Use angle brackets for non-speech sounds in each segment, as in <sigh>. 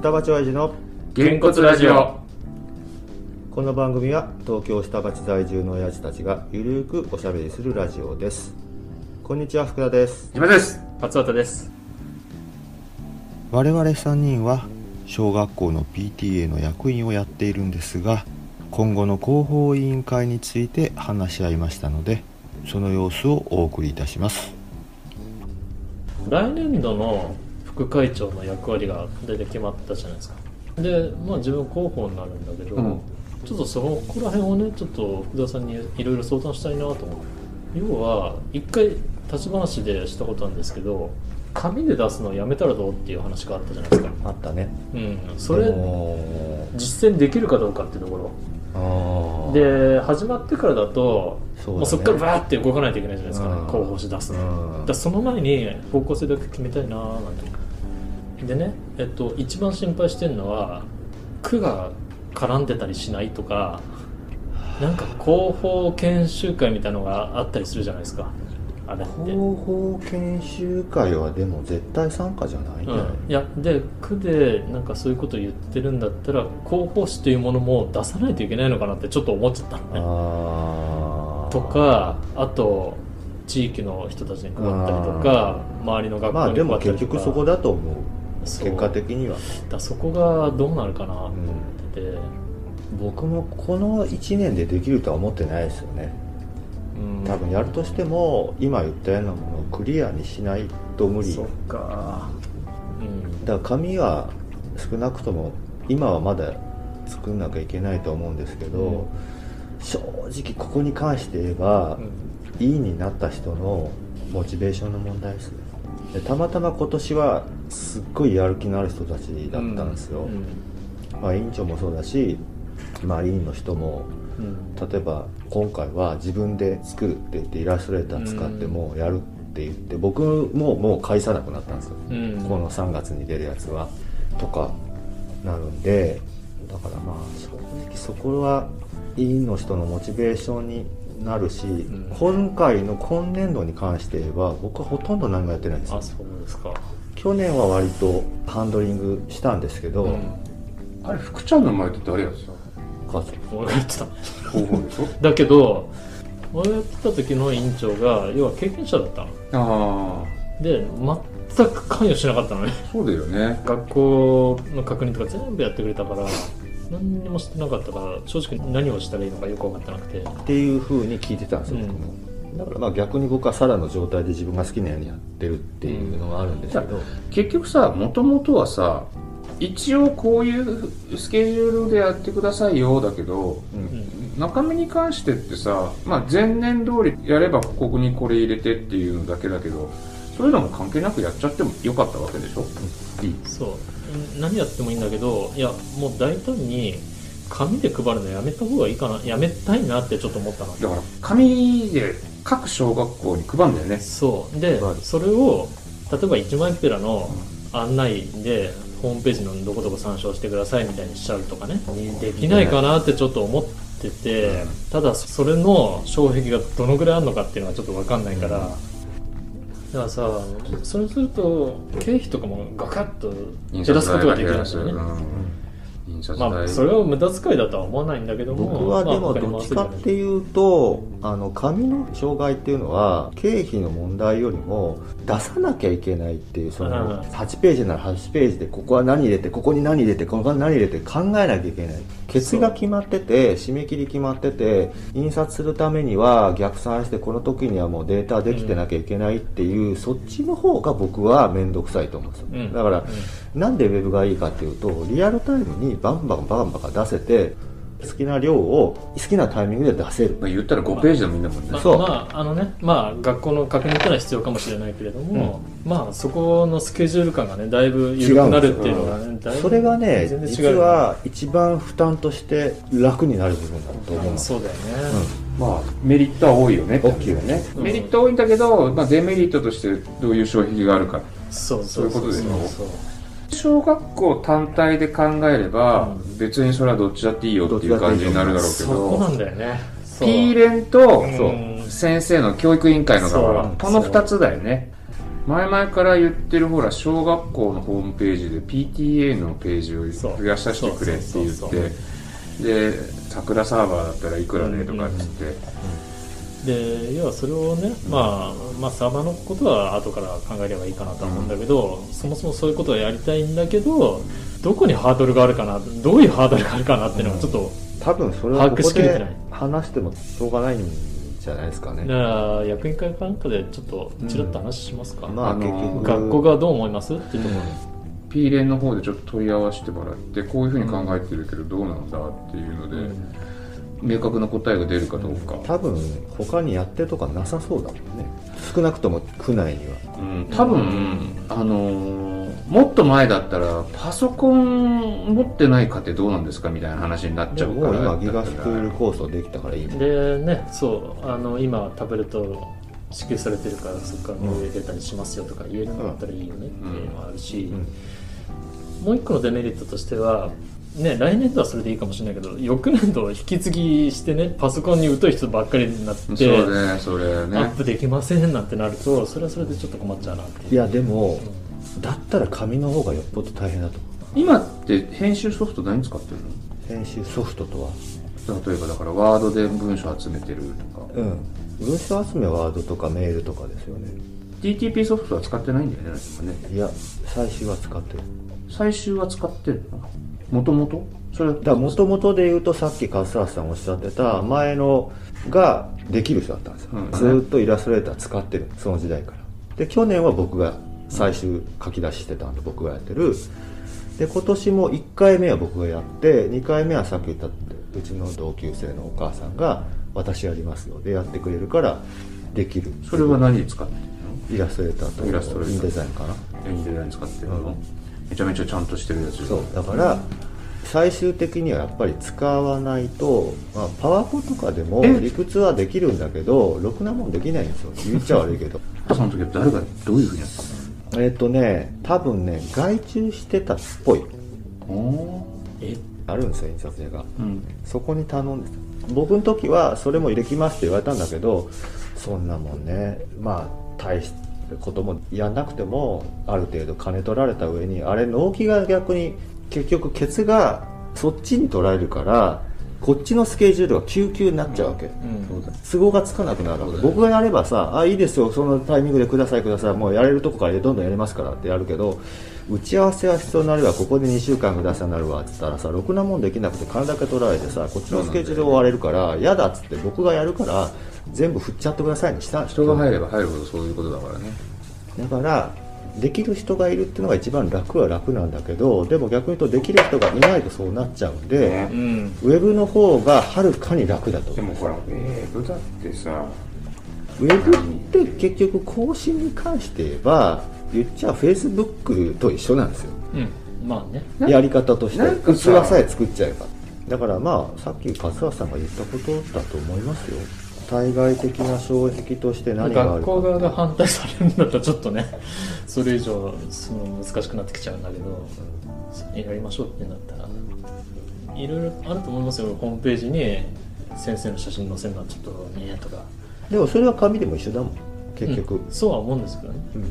下町親父のげんこつラジオ。この番組は東京下町在住の親父たちがゆるーくおしゃべりするラジオです。こんにちは福田です。今です。勝畑です。我々3人は小学校の PTA の役員をやっているんですが今後の広報委員会について話し合いましたのでその様子をお送りいたします。来年度の副会長の役割が出て決まったじゃないですか。でまあ自分広報になるんだけど、うん。ちょっとそこら辺をねちょっと福田さんにいろいろ相談したいなと思う。要は一回立ち話でしたことなんですけど紙で出すのをやめたらどうっていう話があったじゃないですか。あったね。うん。それ実践できるかどうかっていうところ。で始まってからだとそうだね。そこからバーって動かないといけないじゃないですか、うん。広報誌出すの、うん。だその前に方向性だけ決めたいなーなんてでね、えっと、一番心配してるのは区が絡んでたりしないとかなんか広報研修会みたいなのがあったりするじゃないですか。あれって、広報研修会はでも絶対参加じゃないんじゃない、うん、いやで区でなんかそういうことを言ってるんだったら広報誌というものも出さないといけないのかなってちょっと思っちゃったのね。ああとかあと地域の人たちに配ったりとか周りの学まあ校にでも結配ったりとか。局そこだと思う結果的には、だそこがどうなるかなとう思ってて、ん、僕もこの1年でできるとは思ってないですよね。うん。多分やるとしても今言ったようなものをクリアにしないと無理。そっか。うん。だから紙は少なくとも今はまだ作んなきゃいけないと思うんですけど、うん。正直ここに関して言えば、うん。委員になった人のモチベーションの問題ですね。でたまたま今年はすっごいやる気のある人たちだったんですよ、うん。まあ、委員長もそうだし、まあ、委員の人もうん。例えば今回は自分で作るって言ってイラストレーター使ってもうやるって言って僕ももう返さなくなったんですよ、うん。この3月に出るやつは。とかなるんでだからまあ正直そこは委員の人のモチベーションになるし、ん。今回の今年度に関して言えば僕はほとんど何もやってないんですよ。あそうですか去年は割とハンドリングしたんですけど、うん。あれ福ちゃんの前って誰やってた？母さん。俺が言ってた。広報でしょだけど俺がやってた時の委員長が要は経験者だったの。ああ。で全く関与しなかったのね。そうだよね。学校の確認とか全部やってくれたから何にもしてなかったから正直何をしたらいいのかよく分かってなくて。っていう風に聞いてたんですよ、うん。僕もだからまあ逆に僕はサラの状態で自分が好きなようにやってるっていうのがあるんですけど、結局さもともとはさ一応こういうスケジュールでやってくださいよだけどうん。中身に関してってさ、まあ、前年通りやればここにこれ入れてっていうのだけだけどそういうのも関係なくやっちゃってもよかったわけでしょ、いいそう。うん何やってもいいんだけどいやもう大胆に紙で配るのやめた方がいいかなやめたいなってちょっと思ったの。だから紙で各小学校に配るんだよね。そう。でそれを例えば一万円ペラの案内でホームページのどこどこ参照してくださいみたいにしちゃうとかね。できないかなってちょっと思っててただそれの障壁がどのぐらいあるのかっていうのはちょっと分かんないから、だからさそれすると経費とかもガカッと減らすことができるんですよね、印刷代。まあそれは無駄遣いだとは思わないんだけども僕はでもどっちかっていうとあの紙の障害っていうのは経費の問題よりも出さなきゃいけないっていうそうん。の8ページなら8ページでここは何入れてここに何入れてここに何入れて考えなきゃいけないケツが決まってて締め切り決まってて印刷するためには逆算してこの時にはもうデータできてなきゃいけないっていう、そっちの方が僕は面倒くさいと思うんですよ、うん。だから、うん。なんでウェブがいいかっていうとリアルタイムにバンバンバンバン出せて好きな量を好きなタイミングで出せる。まあ、言ったら5ページでもいいんだもんね、まあそう。まああのねまあ学校の確認っていうのは必要かもしれないけれども、まあそこのスケジュール感がねだいぶ緩くなるっていうのがねそれがね実は一番負担として楽になる部分だと思ううんそうだよね、まあメリットは多いよね。大きいよね。うん。メリット多いんだけど、まあ、デメリットとしてどういう障壁があるか。そうそういうことでしょそう小学校単体で考えれば、うん別にそれはどっちだっていいよっていう感じになるだろうけそこなどんだよね。そう。P 連とうん。先生の教育委員会の側この2つだよね。前々から言ってるほら小学校のホームページで PTA のページを増やさせてくれって言ってで桜サーバーだったらいくらでとかっつって、で要はそれをね、まあ、まあサーバーのことは後から考えればいいかなとは思うんだけど、そもそもそういうことをやりたいんだけどどこにハードルがあるかなどういうハードルがあるかなっていうのがちょっと、多分それはこ把握こでしきれてない。話してもしょうがないんじゃないですかね。だから役員会かなんかでちょっとちらっと話しますか、まああ局。学校がどう思いますっていうところで、P 連の方でちょっと問い合わせてもらってこういうふうに考えてるけどどうなんだっていうので、明確な答えが出るかどうか、多分他にやってるとかなさそうだもんね。少なくとも区内には。うん、多分、あのーもっと前だったらパソコン持ってない家庭どうなんですかみたいな話になっちでゃうからももう今ギガスクール構想できたからいいねでねそう。あの今タブレット支給されてるからそこからメール入れたりしますよとか言えるんだったらいいよねっていうのがあるし、もう一個のデメリットとしてはね、来年度はそれでいいかもしれないけど翌年度引き継ぎしてねパソコンに疎い人ばっかりになってそうねそれアねップできませんなんてなるとそれはそれでちょっと困っちゃうなっていやでもだったら紙の方がよっぽど大変だと思今って編集ソフト何使ってるう編集ソフトとは。の例えばだからワードで文章集めてるとか。うん。文章集めはワードとかメールとかですよね。TTP ソフトは使ってないんだよね何もね。いや最終は使ってる。最終は使ってるの？もともとそれはだから元々で言うとさっき勝橋さんおっしゃってた前のができる人だったんですよ、うん。ずーっとイラストレーター使ってるその時代から。で去年は僕が最終書き出ししてたんで僕がやってる。で今年も1回目は僕がやって2回目はさっき言ったうちの同級生のお母さんが私やりますよでやってくれるからできる。それは何に使ってるの？イラストレーターとイラストレーター。インデザインかな。エンデザイン使ってるの、うん。めちゃめちゃちゃんとしてるやつそう。だから最終的にはやっぱり使わないと、まあ、パワポとかでもえ？理屈はできるんだけどろくなもんできないんですよ。言っちゃ悪いけど。その時は誰がどういうふうにやってたえっとね多分ね外注してたっぽい。え？あるんですよ印刷屋が。うん。そこに頼んでた。僕の時はそれも入れきますって言われたんだけどそんなもんね。まあ大したこともやんなくてもある程度金取られた上にあれ納期が逆に結局ケツがそっちに取られるからこっちのスケジュールが救急になっちゃうわけ、都合がつかなくなるわけ。僕がやればさあいいですよ。そのタイミングでくださいください。もうやれるとこからどんどんやりますからってやるけど打ち合わせは必要になるわここで2週間くださいになるわって言ったらさろくなもんできなくて金だけ取られてさこっちのスケジュール追われるから嫌だっつって僕がやるから全部振っちゃってくださいにした人が入れば入るほどそういうことだからね。だからできる人がいるっていうのが一番楽は楽なんだけどでも逆に言うとできる人がいないとそうなっちゃうんで、ね。うん。ウェブの方がはるかに楽だと。でもほらウェブだってさウェブって結局更新に関して言えば言っちゃフェイスブックと一緒なんですよ。うん。まあね。なやり方として。器さえ作っちゃえば。だからまあさっき勝橋さんが言ったことだと思いますよ対外的な障壁として何があるか。学校側が反対されるんだったらちょっとね <laughs> それ以上その難しくなってきちゃうんだけどやりましょうってなったらいろいろあると思いますよ。ホームページに先生の写真載せるのはちょっとねとか。でもそれは紙でも一緒だもん。結局、うん。そうは思うんですけどね。うん。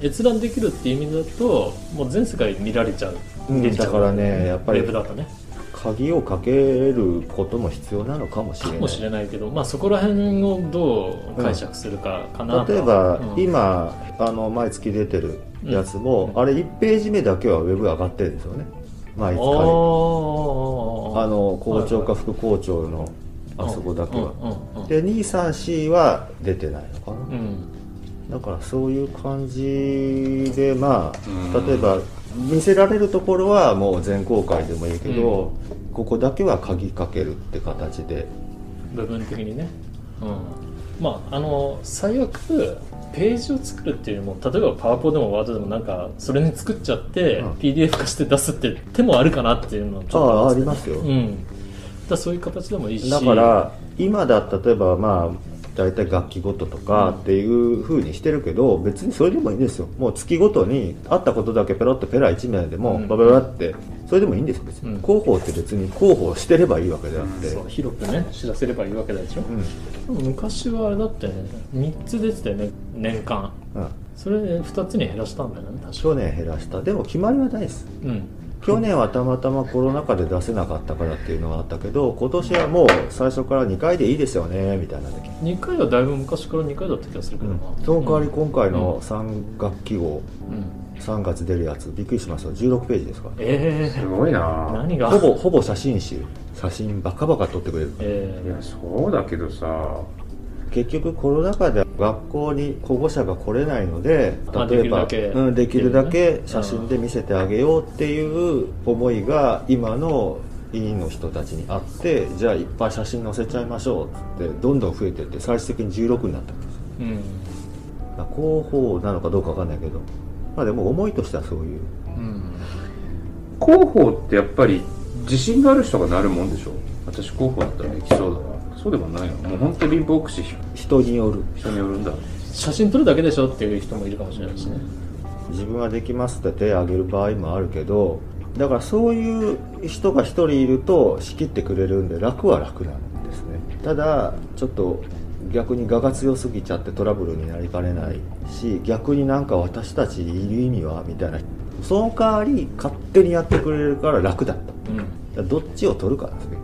閲覧できるっていう意味だともう全世界見られちゃう、うんだからねやっぱりウェブだとね鍵をかけることも必要なのかもしれない。かもしれないけど、まあ、そこら辺をどう解釈するかかなとは例えば、うん。今あの毎月出てるやつも、うん。あれ1ページ目だけはウェブ上がってるんですよね。毎月あの校長かはい副校長のあそこだけは、うんうんうんで234は出てないのかな、うん。だからそういう感じでまうん。あ例えば見せられるところはもう全公開でもいいけど、ここだけは鍵かけるって形で。部分的にね、うん、まああの最悪ページを作るっていうよりも例えばパワポでもワードでもなんかそれに作っちゃって、うん。PDF 化して出すって手もあるかなっていうのはちょっとあああ思いりますよ、うん、だそういう形でもいいし。だから今だ例えばまあ大体楽器ごととかっていう風にしてるけど別にそれでもいいんですよ。もう月ごとにあったことだけペロッとペラ1枚でもうん。バババってそれでもいいんですよ別に、うん。広報って別に広報してればいいわけであって、そう広くね知らせればいいわけでし。ょ、うん。でも昔はあれだってね3つ出てたよね年間。うん、それで2つに減らしたんだよね確か。去年減らした。でも決まりはないです。うん去年はたまたまコロナ禍で出せなかったからっていうのがあったけど今年はもう最初から2回でいいですよねみたいな時、2回はだいぶ昔から2回だった気がするけどな、その代わり今回の3学期号うん。3月出るやつびっくりしますよ16ページですか。えすごいえな。何が？ほぼほぼ写真集。写真バカバカ撮ってくれるから。えいやそうだけどさ結局コロナ禍で学校に保護者が来れないのでまあ例えばできるだけうん、できるだけね。写真で見せてあげようっていう思いが今の委員の人たちにあってじゃあいっぱい写真載せちゃいましょうってどんどん増えてって最終的に16になったんですえうん。まあ広報なのかどうかわかんないけどまあでも思いとしてはそういう。うん。広報ってやっぱり自信がある人がなるもんでしょ？私広報だったらできそうだわそうでもないのもう本当に貧乏くし人による。人によるんだ。写真撮るだけでしょっていう人もいるかもしれないしね。自分はできますって手を挙げる場合もあるけどだからそういう人が一人いると仕切ってくれるんで楽は楽なんですね。ただちょっと逆に我が強すぎちゃってトラブルになりかねないし逆になんか私たちいる意味はみたいな。その代わり勝手にやってくれるから楽だった。うん。だどっちを取るかですね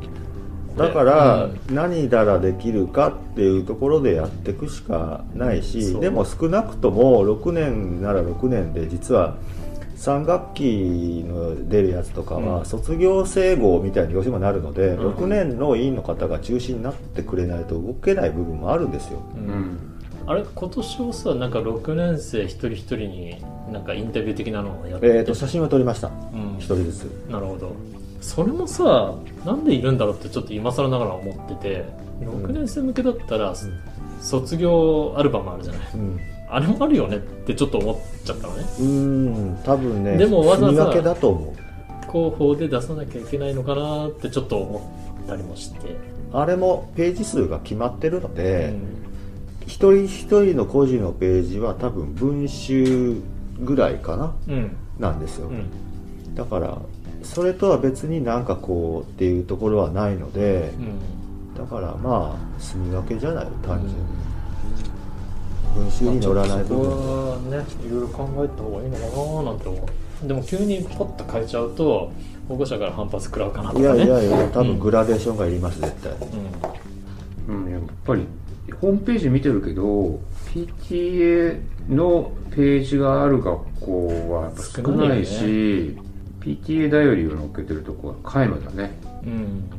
だから何ならできるかっていうところでやっていくしかないしでも少なくとも6年なら6年で実は3学期の出るやつとかうん。は卒業生号みたいにどうしてもなるのでうん。6年の委員の方が中心になってくれないと動けない部分もあるんですよ。ううんんあれ今年はさなんか6年生一人一人になんかインタビュー的なのをやって。えーと写真は撮りました。うん。1人ずつ。なるほど。それもさなんでいるんだろうってちょっと今更ながら思ってて。6年生向けだったら、卒業アルバムあるじゃない。うん。あれもあるよねってちょっと思っちゃったのね。うーん多分ねでもわざわざだと思う。広報で出さなきゃいけないのかなってちょっと思ったりもして、あれもページ数が決まってるのうで、ん一人一人の個人のページは多分文集ぐらいかなうん。なんですよ、うん。だからそれとは別になんかこうっていうところはないのでうん。だからまあ住み分けじゃない単純に。文集に乗らない部そ分こはねいろいろ考えた方がいいのかななんて思う。でも急にポッと変えちゃうと保護者から反発食らうかなとかね。いやいやいや多うん。分グラデーションがいります絶対。うん。うん、やっぱりホームページ見てるけど PTA のページがある学校は少ないし PTA だよりを載っけてるとこは皆無だね。うん。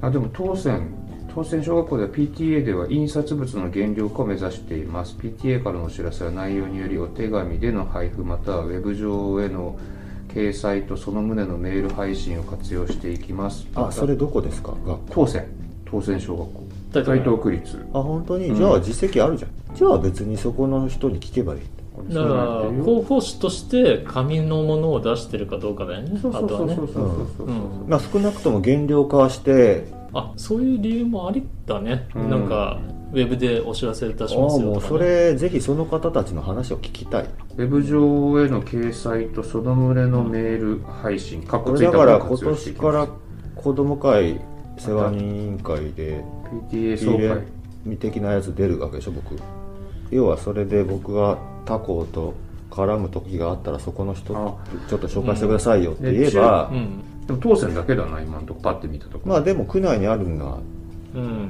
あでも当選。当選小学校では PTA では印刷物の減量化を目指しています。PTA からのお知らせは内容によりお手紙での配布またはウェブ上への掲載とその旨のメール配信を活用していきます。あそれどこですか？学校。当選。当選小学校大東大東区立あ本当に、うん。じゃあ実績あるじゃん。じゃあ別にそこの人に聞けばいい。だから広報誌として紙のものを出してるかどうかだよね。そうそうあとはねそうそうそう。そううん。まあ少なくとも減量化して。あそういう理由もありだね、うん。なんかウェブでお知らせ出ああしますよとか、ね、もうそれぜひその方たちの話を聞きたい。ウェブ上への掲載とその旨のメール配信、かっこれだから今年から子ども会世話人委員会です PTA 総会。見的なやつ出るわけでしょ僕。要はそれで僕が他校と絡む時があったらそこの人あ。ちょっと紹介してくださいよって言えうんば、うん。でも当選だけだな今のとこパッて見たとこまあでも区内にあるのがうん。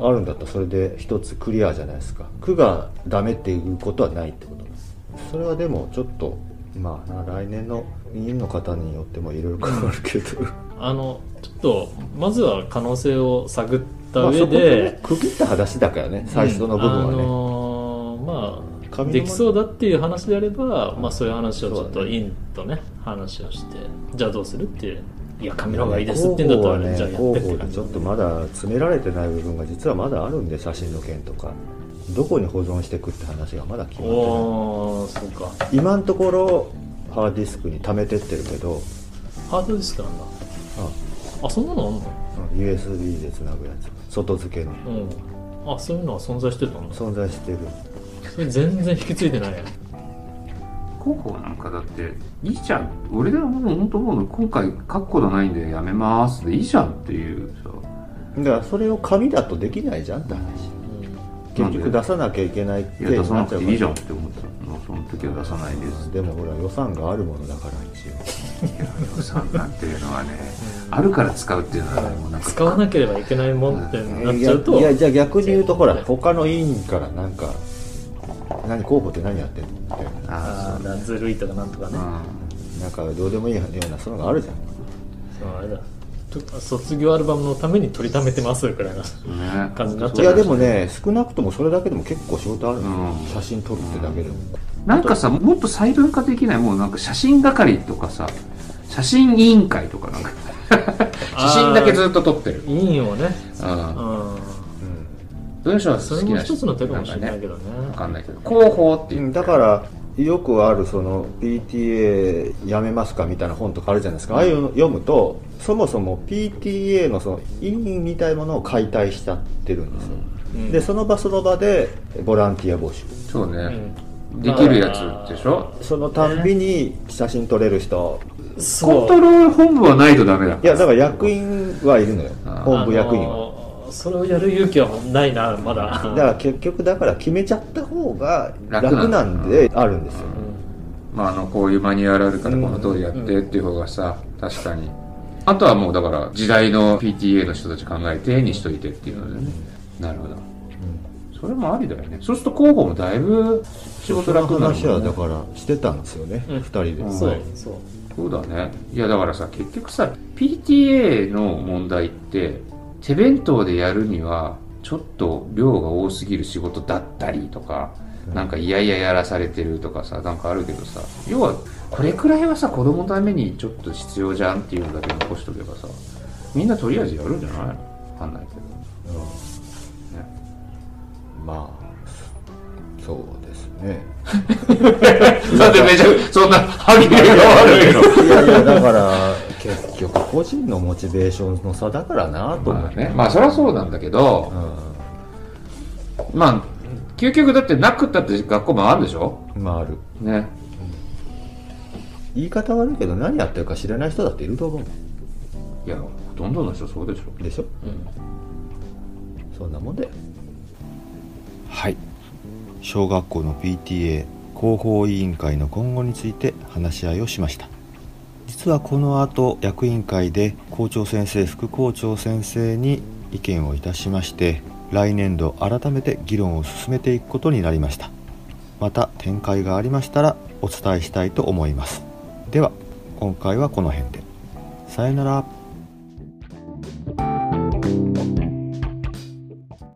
あるんだったらそれで一つクリアじゃないですか。区がダメっていうことはないってことです。それはでもちょっとまあな来年の委員の方によってもいろいろ変わるけど。あのっとまずは可能性を探ったまあ上で、でね、区切った話だからね最初の部分はね、あのーまあできそうだっていう話であれば、まあ、そういう話をちょっとインとね話をしてじゃあどうするっていう。いや紙の方がいいですって言うんだったら、ねじゃあやって広って感じ報でちょっとまだ詰められてない部分が実はまだあるんで写真の件とか。どこに保存していくって話がまだ決まってない。おおそうか。今のところハードディスクに貯めてってるけど。ハードディスクなんだ。あそんなのあんの？うん USB でつなぐやつ。外付けの。うん。あそういうのは存在してたんだ。存在してる。それ全然引き継いでないやん。広報なんかだっていいじゃん。俺でももう本当思うの。今回確固がないんでやめます。でいいじゃんっていう。さだからそれを紙だとできないじゃんって話。結局出さなきゃいけないっていや出さなくていいじゃんっんて思ってたその時は出さないです。でもほら予算があるものだから一応いや予算なんていうのはねあるから使うっていうのはねもうなんか使わなければいけないもんってなっいやちゃうといやじゃあ逆に言うとほら他の委員からなんか何候補って何やってんのみたいな。あああずるいとかなんとかね、あなんかどうでもいいようなそういうのがあるじゃん。そうあれだ。と卒業アルバムのために取りためてますくらいな感じになっちゃういやでもね少なくともそれだけでも結構仕事あるんですよ、うん。写真撮るってだけでも、なんかさもっと細分化できないもうなんか写真係とかさ写真委員会とかなんか。写真だけずっと撮ってる。委員をね。うん。うん。文章はそれも一つの手かもしれないけどね。わかんないけど広報っていう。うんだからよくあるその PTA やめますかみたいな本とかあるじゃないですか、ああいうの読むとそもそも PTA のその委員みたいなものを解体しちゃってるんですよ、うん。でその場その場でボランティア募集。そうね、うんできるやつでしょ？そのたんびに写真撮れる人。コンそうトロール本部はないとダメだいやだから役員はいるのよ。本部役員は、あのーそれをやる勇気はないなまだ。だから結局だから決めちゃった方が楽楽なんであるんですよ、まあ、あのこういうマニュアルあるからこの通りやってっていう方がさ、確かに。あとはもうだから時代の PTA の人たち考えてにしといてっていうのでね。なるほど。それもありだよね。そうすると広報もだいぶ仕事楽になるその話はだからしてたんですよね、うん。二人で、うん。そう。そうそうだね。いやだからさ結局さ PTA の問題って手弁当でやるにはちょっと量が多すぎる仕事だったりとか、なんかいやいややらされてるとかさなんかあるけどさ要はこれくらいはさ子供のためにちょっと必要じゃんっていうのだけ残しとけばさみんなとりあえずやるんじゃないの？わかんないけど、ね、まあそうですね。<laughs> なんでめちゃそんな歯切れが悪いの？いやいやだから結局個人のモチベーションの差だからなと思って、まあね。まあそりゃそうなんだけど、まあ究極だってなくったって学校もあるでしょ？うんまあある。ね。言い方悪いけど何やってるか知らない人だっていると思う。いやほとんどの人そうでしょ。でしょ？そんなもんではい小学校の PTA 広報委員会の今後について話し合いをしました。実はこの後役員会で校長先生副校長先生に意見をいたしまして来年度改めて議論を進めていくことになりました。また展開がありましたらお伝えしたいと思います。では今回はこの辺で。さよなら。